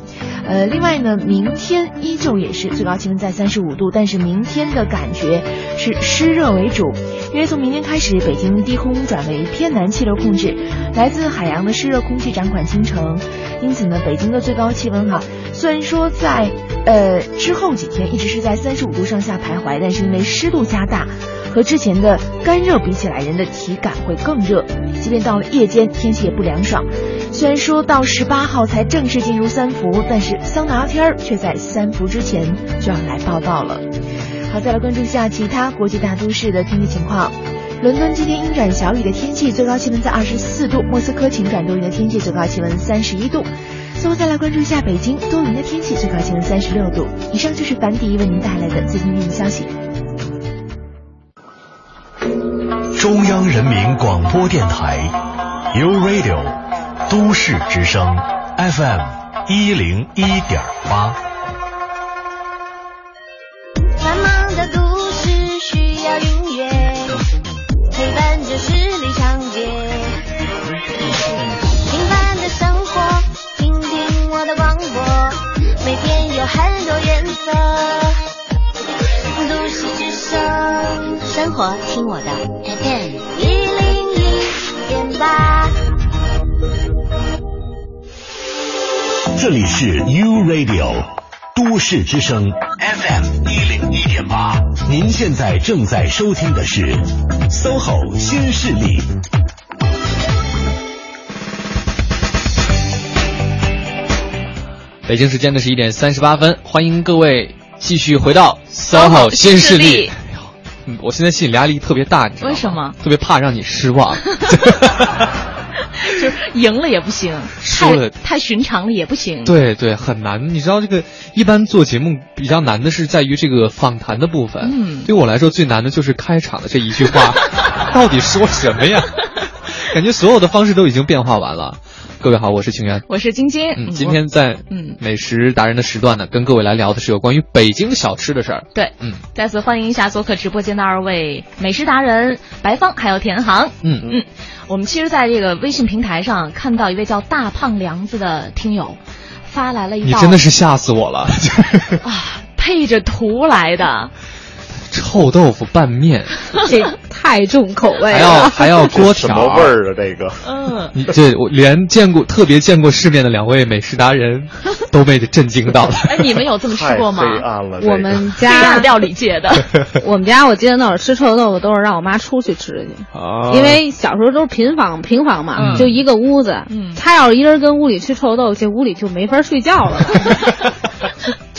呃，另外呢，明天依旧也是最高气温在三十五度，但是明天的感觉是湿热为主，因为从明天开始，北京低空转为偏南气流控制，来自海洋的湿热空气掌管京城，因此呢，北京的最高气温哈，虽然说在呃之后几天一直是在三十五度上下徘徊，但是因为湿度加大。和之前的干热比起来，人的体感会更热。即便到了夜间，天气也不凉爽。虽然说到十八号才正式进入三伏，但是桑拿天儿却在三伏之前就要来报道了。好，再来关注一下其他国际大都市的天气情况。伦敦今天阴转小雨的天气，最高气温在二十四度；莫斯科晴转多云的天气，最高气温三十一度。最后再来关注一下北京多云的天气，最高气温三十六度。以上就是樊迪为您带来的最新天气消息。中央人民广播电台，U Radio，都市之声，FM 一零一点八。繁忙的都市需要音乐，陪伴着十里长街。平凡的生活，听听我的广播，每天有很多颜色。都市之声，生活听我的。这里是 U Radio 都市之声 FM 一零一点八，您现在正在收听的是 SOHO 新势力。北京时间的是一点三十八分，欢迎各位继续回到 SOHO 新势力。我现在心理压力特别大，你知道吗？为什么？特别怕让你失望。(laughs) (laughs) 就是赢了也不行，太太寻常了也不行。对对，很难。你知道这个一般做节目比较难的是在于这个访谈的部分。嗯，对我来说最难的就是开场的这一句话，(laughs) 到底说什么呀？(laughs) 感觉所有的方式都已经变化完了。各位好，我是清源。我是晶晶。嗯，今天在嗯美食达人的时段呢，跟各位来聊的是有关于北京小吃的事儿。对，嗯，再次欢迎一下做客直播间的二位美食达人白芳还有田航。嗯嗯，我们其实在这个微信平台上看到一位叫大胖梁子的听友发来了一道，你真的是吓死我了啊，配着图来的。(laughs) 臭豆腐拌面，(laughs) 这太重口味了，还要还要锅条，什么味儿啊？这个，嗯，你这我连见过特别见过世面的两位美食达人 (laughs) 都被震惊到了。哎，你们有这么吃过吗？我们家料理界的，(laughs) 我们家我记得那会儿吃臭豆腐都是让我妈出去吃去，啊、因为小时候都是平房平房嘛，嗯、就一个屋子，嗯，他要是一人跟屋里吃臭豆腐，这屋里就没法睡觉了。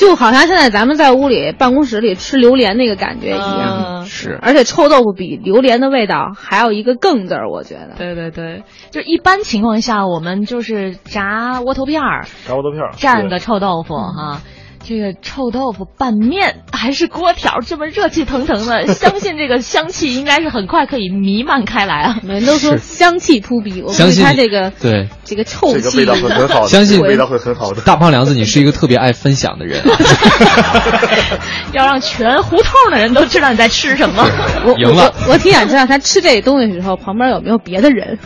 就好像现在咱们在屋里办公室里吃榴莲那个感觉一样，嗯、是。而且臭豆腐比榴莲的味道还有一个更字儿，我觉得。对对对，就一般情况下，我们就是炸窝头片儿，炸窝头片儿，蘸个臭豆腐哈。这个臭豆腐拌面还是锅条，这么热气腾腾的，相信这个香气应该是很快可以弥漫开来啊！每人都说香气扑鼻，我相信它这个对这个臭气，(laughs) 这个味道会很好的，相信味道会很好的。大胖梁子，你是一个特别爱分享的人，(laughs) (laughs) 要让全胡同的人都知道你在吃什么。我赢了我我挺想知道他吃这东西的时候旁边有没有别的人。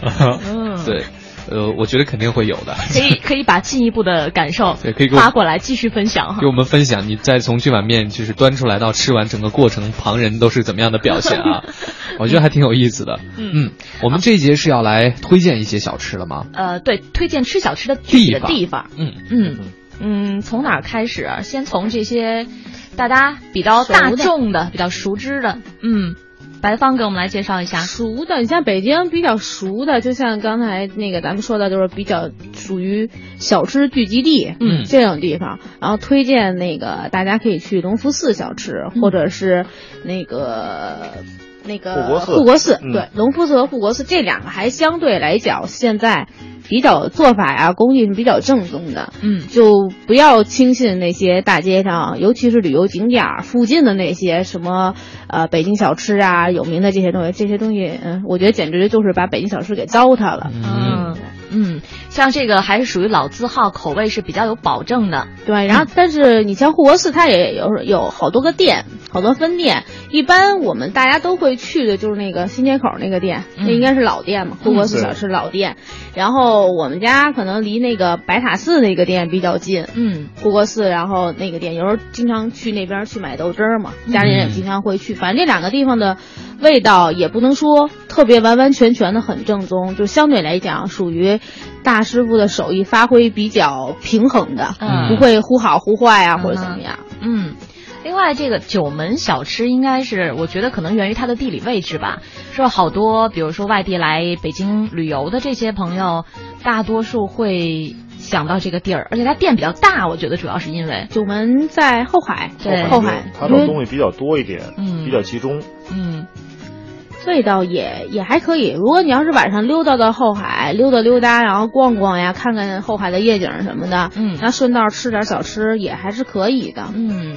嗯，对。呃，我觉得肯定会有的，可以可以把进一步的感受 (laughs) 对可以发过来继续分享哈，给我们分享你再从这碗面就是端出来到吃完整个过程，旁人都是怎么样的表现啊？(laughs) 我觉得还挺有意思的。嗯嗯，我们这一节是要来推荐一些小吃了吗？呃，对，推荐吃小吃的具体的地方。嗯嗯嗯，从哪儿开始？先从这些大家比较大众的、比较熟知的，嗯。白方给我们来介绍一下熟的，你像北京比较熟的，就像刚才那个咱们说的，就是比较属于小吃聚集地，嗯，这种地方。然后推荐那个大家可以去隆福寺小吃，嗯、或者是那个那个护国寺，护国寺，嗯、对，隆福寺和护国寺这两个还相对来讲现在。比较做法呀、啊，工艺是比较正宗的，嗯，就不要轻信那些大街上，尤其是旅游景点附近的那些什么呃北京小吃啊，有名的这些东西，这些东西，嗯，我觉得简直就是把北京小吃给糟蹋了。嗯。嗯，像这个还是属于老字号，口味是比较有保证的。对，然后 (laughs) 但是你像护国寺，它也有有好多个店，好多分店。一般我们大家都会去的就是那个新街口那个店，嗯、那应该是老店嘛，护国寺小吃老店。然后我们家可能离那个白塔寺那个店比较近，嗯，护国寺，然后那个店有时候经常去那边去买豆汁儿嘛，家里人也经常会去。反正这两个地方的味道也不能说特别完完全全的很正宗，就相对来讲属于大师傅的手艺发挥比较平衡的，嗯、不会忽好忽坏啊、嗯、或者怎么样。嗯。另外，这个九门小吃应该是，我觉得可能源于它的地理位置吧。说好多，比如说外地来北京旅游的这些朋友，大多数会想到这个地儿，而且它店比较大，我觉得主要是因为九门在后海，对后海，它的东西比较多一点，嗯，比较集中，嗯。味道也也还可以。如果你要是晚上溜达到后海，溜达溜达，然后逛逛呀，看看后海的夜景什么的，嗯，那顺道吃点小吃也还是可以的，嗯。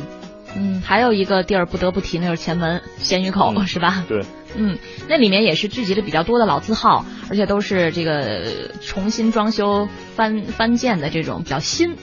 嗯，还有一个地儿不得不提，那就是前门咸鱼口，嗯、是吧？对，嗯，那里面也是聚集了比较多的老字号，而且都是这个重新装修翻翻建的这种比较新。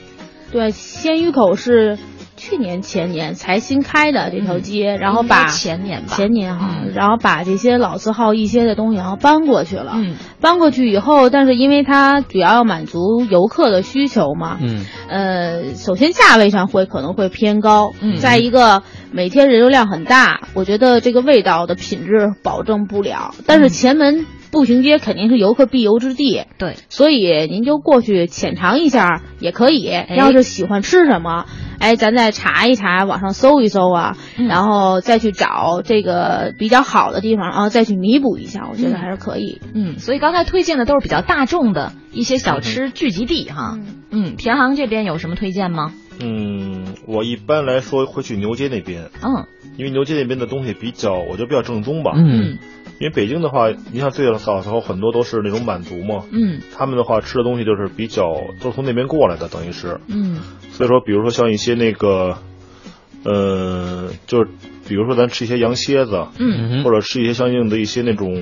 对，鲜鱼口是去年前年才新开的这条街，嗯、然后把前年吧，前年哈、嗯，然后把这些老字号一些的东西然后搬过去了。嗯，搬过去以后，但是因为它主要要满足游客的需求嘛，嗯，呃，首先价位上会可能会偏高，嗯，再一个每天人流量很大，我觉得这个味道的品质保证不了。但是前门步行街肯定是游客必游之地，对，所以您就过去浅尝一下也可以。要是喜欢吃什么，哎，咱再查一查，网上搜一搜啊，嗯、然后再去找这个比较好的地方，然后再去弥补一下，我觉得还是可以。嗯，所以刚才推荐的都是比较大众的一些小吃聚集地哈。嗯，嗯田航这边有什么推荐吗？嗯，我一般来说会去牛街那边，嗯，因为牛街那边的东西比较，我觉得比较正宗吧。嗯，因为北京的话，你像最早时候很多都是那种满族嘛，嗯，他们的话吃的东西就是比较都是从那边过来的，等于是，嗯，所以说，比如说像一些那个，呃，就是比如说咱吃一些羊蝎子，嗯或者吃一些相应的一些那种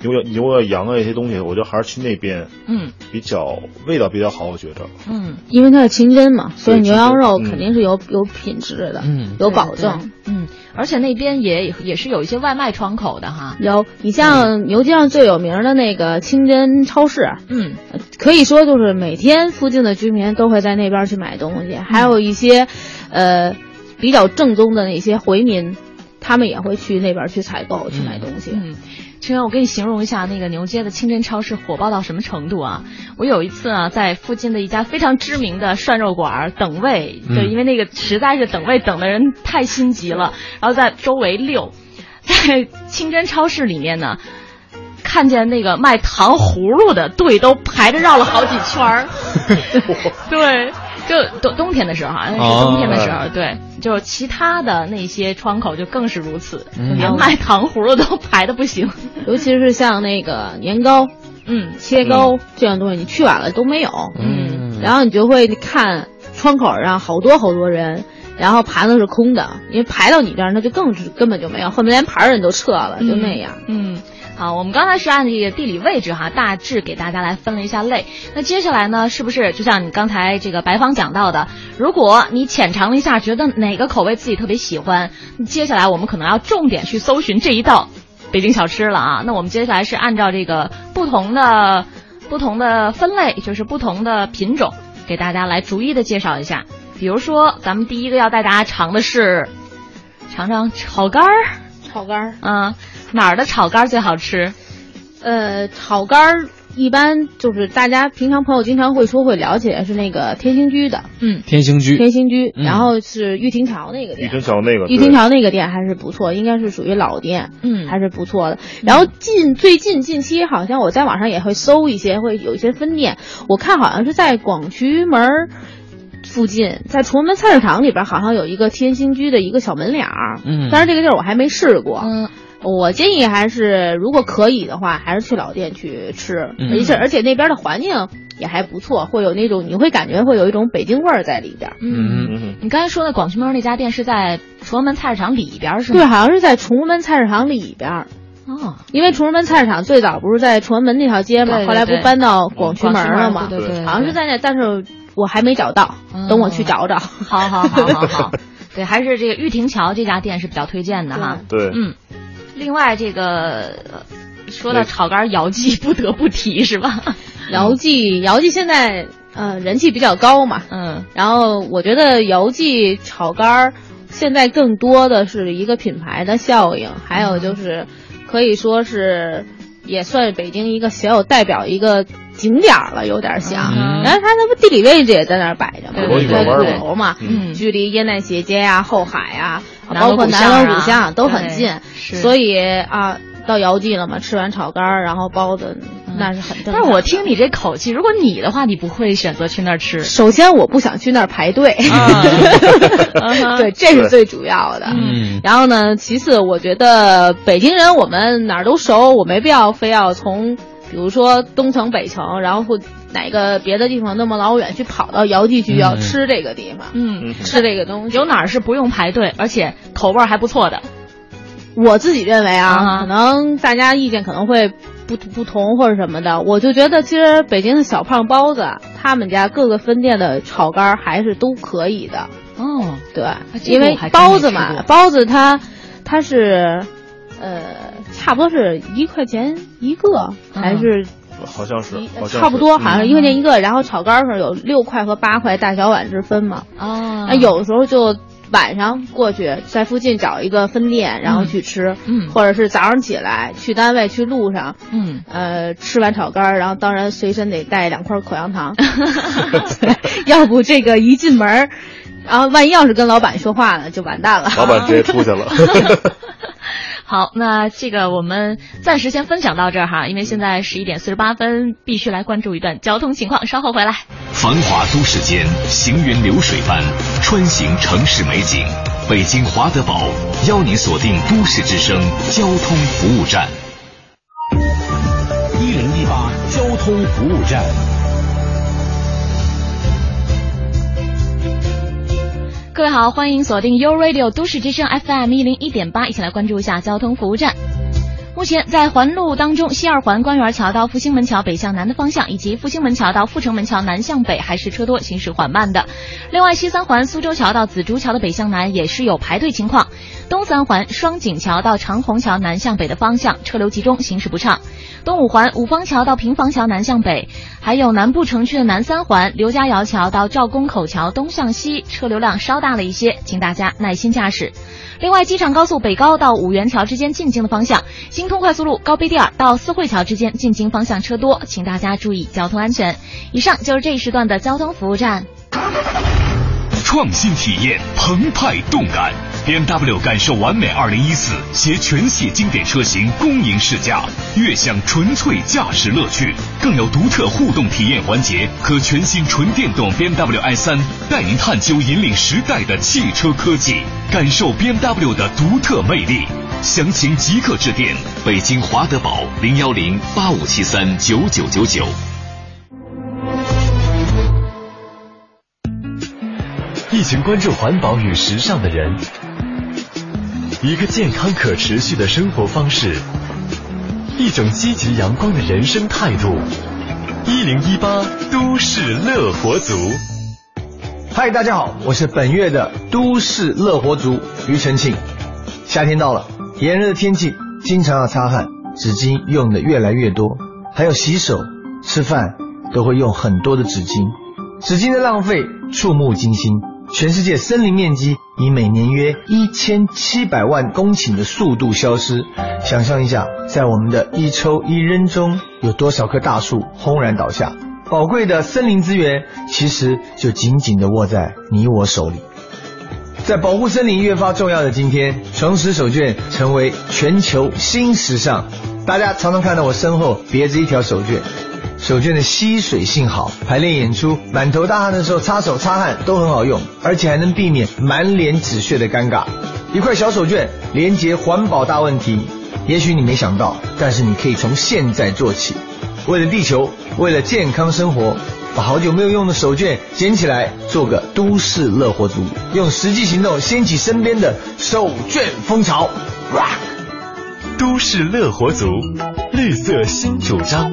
牛羊牛啊羊啊一些东西，我觉得还是去那边嗯比较味道比较好，我觉着。嗯，因为它是清真嘛，所以牛羊肉肯定是有有品质的，嗯有保证。嗯，而且那边也也是有一些外卖窗口的哈。有，你像牛街上最有名的那个清真超市，嗯，可以说就是每天附近的居民都会在那边去买东西，还有一些，呃，比较正宗的那些回民，他们也会去那边去采购、去买东西。嗯，清源，我给你形容一下那个牛街的清真超市火爆到什么程度啊？我有一次啊，在附近的一家非常知名的涮肉馆等位，嗯对，因为那个实在是等位等的人太心急了，然后在周围溜，在清真超市里面呢。看见那个卖糖葫芦的队都排着绕了好几圈儿，(laughs) 对，就冬冬天的时候啊，那是冬天的时候，哦对，就其他的那些窗口就更是如此，嗯连卖糖葫芦都排的不行。(laughs) 尤其是像那个年糕、嗯，切糕、这样东西，你去晚了都没有。嗯然后你就会看窗口上好多好多人，然后盘子是空的，因为排到你这儿那就更是根本就没有，后面连盘儿人都撤了，就那样。嗯，好，我们刚才是按这个地理位置哈，大致给大家来分了一下类。那接下来呢，是不是就像你刚才这个白方讲到的，如果你浅尝了一下，觉得哪个口味自己特别喜欢，接下来我们可能要重点去搜寻这一道北京小吃了啊。那我们接下来是按照这个不同的不同的分类，就是不同的品种，给大家来逐一的介绍一下。比如说，咱们第一个要带大家尝的是，尝尝炒肝儿。炒肝儿，嗯，哪儿的炒肝儿最好吃？呃，炒肝儿一般就是大家平常朋友经常会说会了解是那个天兴居的，嗯，天兴居，天兴居，嗯。然后是玉亭桥那个店。玉店。亭桥那个，玉亭桥那个店还是不错，应该是属于老店，嗯。还是不错的。然后近最近近期好像我在网上也会搜一些，会有一些分店，我看好像是在广渠门儿附近，在崇文门菜市场里边好像有一个天兴居的一个小门脸儿，嗯。但是这个地儿我还没试过，嗯我建议还是如果可以的话，还是去老店去吃，嗯而且而且那边的环境也还不错，会有那种你会感觉会有一种北京味儿在里边嗯。嗯嗯你刚才说的广渠门那家店是在崇文门菜市场里边是吗？对，好像是在崇文门菜市场里边儿。哦，因为崇文门菜市场最早不是在崇文门那条街嘛，对对后来不搬到广渠门了嘛？对对对，好像是在那，但是我还没找到，嗯等我去找找。好好好好好，(laughs) 对，还是这个玉亭桥这家店是比较推荐的哈。对，嗯，另外这个呃说到炒肝儿，姚记不得不提是吧？(laughs) 姚记，姚记现在呃人气比较高嘛，嗯。然后我觉得姚记炒肝儿现在更多的是一个品牌的效应，还有就是可以说是也算北京一个小有代表一个景点儿了，有点像。嗯。然后它那不地理位置也在那儿摆着嘛，对对在对对。鼓楼嘛，嗯。距离烟台斜街呀、后海呀、南锣包括南鼓巷啊锣鼓巷都很近，所以啊，到姚记了嘛，吃完炒肝儿，然后包子，那是很正常的。但是我听你这口气，如果你的话，你不会选择去那儿吃。首先我不想去那儿排队，(laughs) 嗯对，这是最主要的。嗯然后呢，其次我觉得北京人我们哪儿都熟，我没必要非要从比如说东城、北城，然后或哪个别的地方那么老远去跑到姚记去嗯要吃这个地方，嗯，吃这个东西。有哪儿是不用排队，而且口味儿还不错的？我自己认为啊，啊可能大家意见可能会不不同或者什么的，我就觉得其实北京的小胖包子，他们家各个分店的炒肝儿还是都可以的。哦，对，因为包子嘛，包子它它是呃差不多是一块钱一个，嗯还是好像是，好像是差不多，好像一块钱一个。然后炒肝儿是有六块和八块大小碗之分嘛。哦那，有的时候就晚上过去，在附近找一个分店，然后去吃，嗯或者是早上起来去单位去路上，嗯，呃，吃完炒肝儿，然后当然随身得带两块口香糖，对，(laughs) (laughs) 要不这个一进门儿，然后万一要是跟老板说话了，就完蛋了。老板直接出去了。(laughs) 好，那这个我们暂时先分享到这儿哈，因为现在十一点四十八分，必须来关注一段交通情况，稍后回来。繁华都市间，行云流水般穿行城市美景。北京华德宝邀您锁定都市之声交通服务站。一零一八交通服务站。各位好，欢迎锁定 U Radio 都市之声 FM 一零一点八，一起来关注一下交通服务站。目前在环路当中，西二环官园桥到复兴门桥北向南的方向，以及复兴门桥到阜成门桥南向北还是车多，行驶缓慢的。另外，西三环苏州桥到紫竹桥的北向南也是有排队情况。东三环双井桥到长虹桥南向北的方向车流集中，行驶不畅。东五环五方桥到平房桥南向北，还有南部城区的南三环刘家窑桥到赵公口桥东向西车流量稍大了一些，请大家耐心驾驶。另外，机场高速北高到五元桥之间进京的方向，京通快速路高碑店到四惠桥之间进京方向车多，请大家注意交通安全。以上就是这一时段的交通服务站。创新体验，澎湃动感。BMW 感受完美2014携全系经典车型恭迎试驾，悦享纯粹驾驶乐趣，更有独特互动体验环节和全新纯电动 BMW i3，带您探究引领时代的汽车科技，感受 BMW 的独特魅力。详情即刻致电北京华德宝零幺零八五七三九九九九。一群关注环保与时尚的人，一个健康可持续的生活方式，一种积极阳光的人生态度。一零一八都市乐活族，嗨，大家好，我是本月的都市乐活族庾澄庆。夏天到了，炎热的天气，经常要擦汗，纸巾用的越来越多，还有洗手、吃饭都会用很多的纸巾，纸巾的浪费触目惊心。全世界森林面积以每年约一千七百万公顷的速度消失，想象一下，在我们的一抽一扔中，有多少棵大树轰然倒下？宝贵的森林资源其实就紧紧地握在你我手里。在保护森林越发重要的今天，诚实手绢成为全球新时尚。大家常常看到我身后别着一条手绢。手绢的吸水性好，排练演出满头大汗的时候擦手擦汗都很好用，而且还能避免满脸纸屑的尴尬。一块小手绢连接环保大问题，也许你没想到，但是你可以从现在做起。为了地球，为了健康生活，把好久没有用的手绢捡起来，做个都市乐活族，用实际行动掀起身边的手绢风潮。都市乐活族，绿色新主张。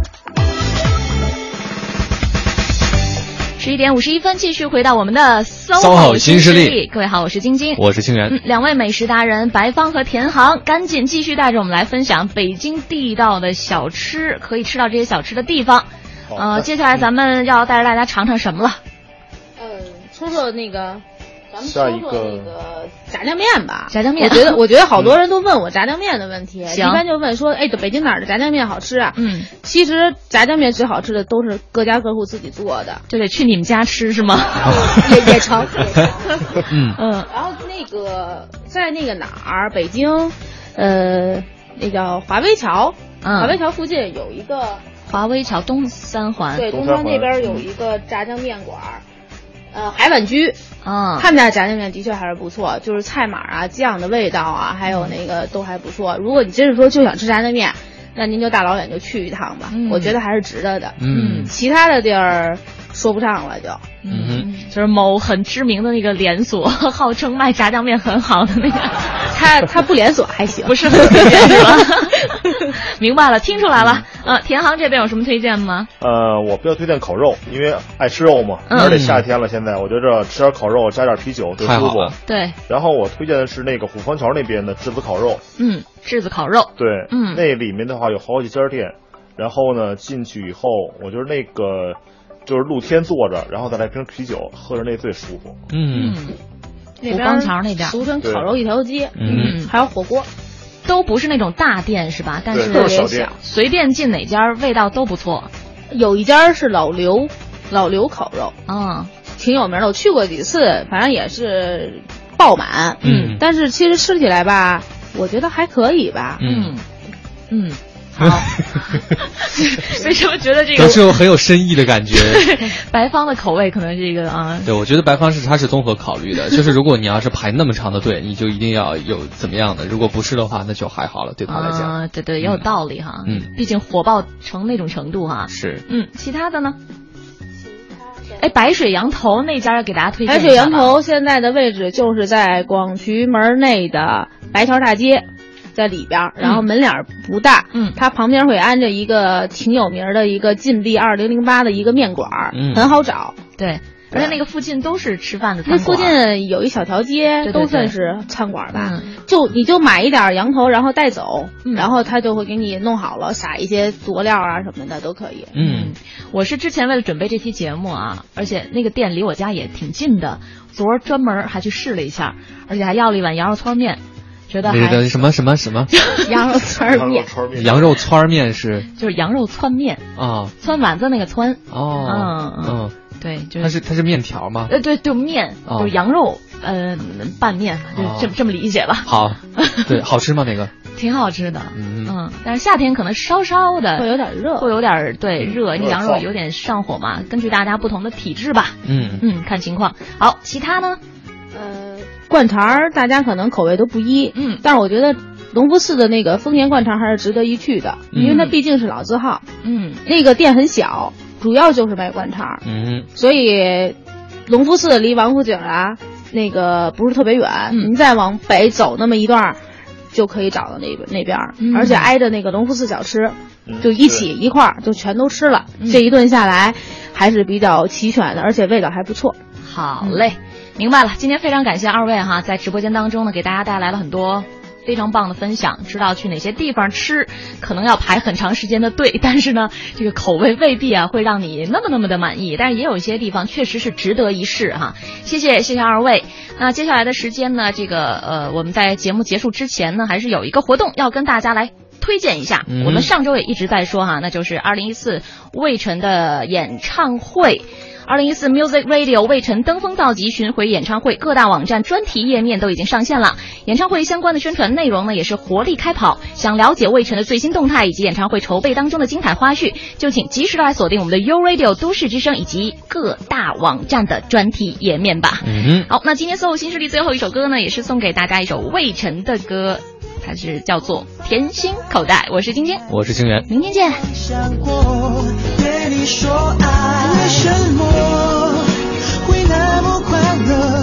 十一点五十一分，继续回到我们的 SOHO 新势力。各位好，我是晶晶，我是清源。嗯，两位美食达人白芳和田航，赶紧继续带着我们来分享北京地道的小吃，可以吃到这些小吃的地方。呃，接下来咱们要带着大家尝尝什么了？呃，说说那个，咱们下一说说个那个炸酱面吧。炸酱面我觉得，(laughs) 我觉得好多人都问我炸酱面的问题，一般就问说，哎，北京哪儿的炸酱面好吃啊？嗯，其实炸酱面最好吃的都是各家各户自己做的，就得去你们家吃是吗？(laughs) 也也成。也成 (laughs) 嗯嗯，然后那个在那个哪儿，北京，呃，那叫华威桥，嗯华威桥附近有一个，华威桥东三环，对，东山那边有一个炸酱面馆儿，呃，海碗居。嗯，他们家炸酱面的确还是不错，就是菜码啊、酱的味道啊，还有那个都还不错。如果你真是说就想吃炸酱面，那您就大老远就去一趟吧，嗯我觉得还是值得的。嗯其他的地儿说不上了就。嗯就是某很知名的那个连锁，号称卖炸酱面很好的那个，他他不连锁还行，不是很推荐是吧？(laughs) (laughs) 明白了，听出来了。呃，田航这边有什么推荐吗？呃，我比较推荐烤肉，因为爱吃肉嘛，嗯。而且夏天了，现在我觉着吃点烤肉加点啤酒最舒服太好了。对，然后我推荐的是那个虎坊桥那边的栀子烤肉，嗯，栀子烤肉，对，嗯。那里面的话有好几家店，然后呢进去以后，我觉得那个就是露天坐着，然后再来瓶啤酒，喝着那最舒服。嗯。那边虎坊桥那边。俗称烤肉一条街，嗯还有火锅。都不是那种大店是吧？但是对都是小店。随便进哪家味道都不错。有一家是老刘，老刘烤肉，嗯，挺有名的，我去过几次，反正也是爆满，嗯。但是其实吃起来吧，我觉得还可以吧，嗯。嗯，好。为什么觉得这个都是有很有深意的感觉。(laughs) 白方的口味可能这个啊？对，我觉得白方是他是综合考虑的，就是如果你要是排那么长的队，你就一定要有怎么样的，如果不是的话，那就还好了，对他来讲。啊，对对，也有道理哈。嗯，毕竟火爆成那种程度哈。是。嗯，其他的呢？哎，白水羊头那家给大家推荐白水羊头现在的位置就是在广渠门内的白条大街。在里边，然后门脸不大，嗯，它旁边会安着一个挺有名的一个禁闭二零零八的一个面馆，嗯，很好找，对，而且那个附近都是吃饭的那附近有一小条街，对对对都算是餐馆吧。嗯、就你就买一点羊头，然后带走，嗯、然后他就会给你弄好了，撒一些佐料啊什么的都可以。嗯，我是之前为了准备这期节目啊，而且那个店离我家也挺近的，昨儿专门还去试了一下，而且还要了一碗羊肉汆面。觉得那个什么什么什么 (laughs) 羊肉串面，羊肉串面是 (laughs) 就是羊肉汆面啊，汆丸子那个汆哦，嗯嗯，对，就是它是它是面条吗？呃，对，就面，哦就是羊肉呃拌面，就这么这么理解吧。好，(laughs) 对，好吃吗？那个挺好吃的，嗯嗯，但是夏天可能稍稍的会有点热，会有点对热，因为羊肉有点上火嘛，根据大家不同的体质吧，嗯嗯，看情况。好，其他呢？呃，灌肠大家可能口味都不一，嗯，但是我觉得隆福寺的那个丰年灌肠还是值得一去的，因为它毕竟是老字号，嗯，那个店很小，主要就是卖灌肠，嗯，所以隆福寺离王府井啊那个不是特别远，嗯、您再往北走那么一段。就可以找到那那边，嗯、而且挨着那个隆福寺小吃，嗯、就一起一块儿就全都吃了。嗯、这一顿下来还是比较齐全的，而且味道还不错。好嘞，明白了。今天非常感谢二位哈，在直播间当中呢，给大家带来了很多。非常棒的分享，知道去哪些地方吃，可能要排很长时间的队，但是呢，这个口味未必啊会让你那么那么的满意，但是也有一些地方确实是值得一试哈。谢谢谢谢二位。那接下来的时间呢，这个呃我们在节目结束之前呢，还是有一个活动要跟大家来。推荐一下，嗯、我们上周也一直在说哈，那就是二零一四魏晨的演唱会。二零一四 Music Radio 魏晨登峰造极巡回演唱会各大网站专题页面都已经上线了，演唱会相关的宣传内容呢也是活力开跑。想了解魏晨的最新动态以及演唱会筹备当中的精彩花絮，就请及时来锁定我们的 U Radio 都市之声以及各大网站的专题页面吧。嗯，好，那今天所有新势力最后一首歌呢，也是送给大家一首魏晨的歌，它是叫做《甜心口袋》。我是晶晶，我是清源，明天见。你说爱，为什么会那么快乐？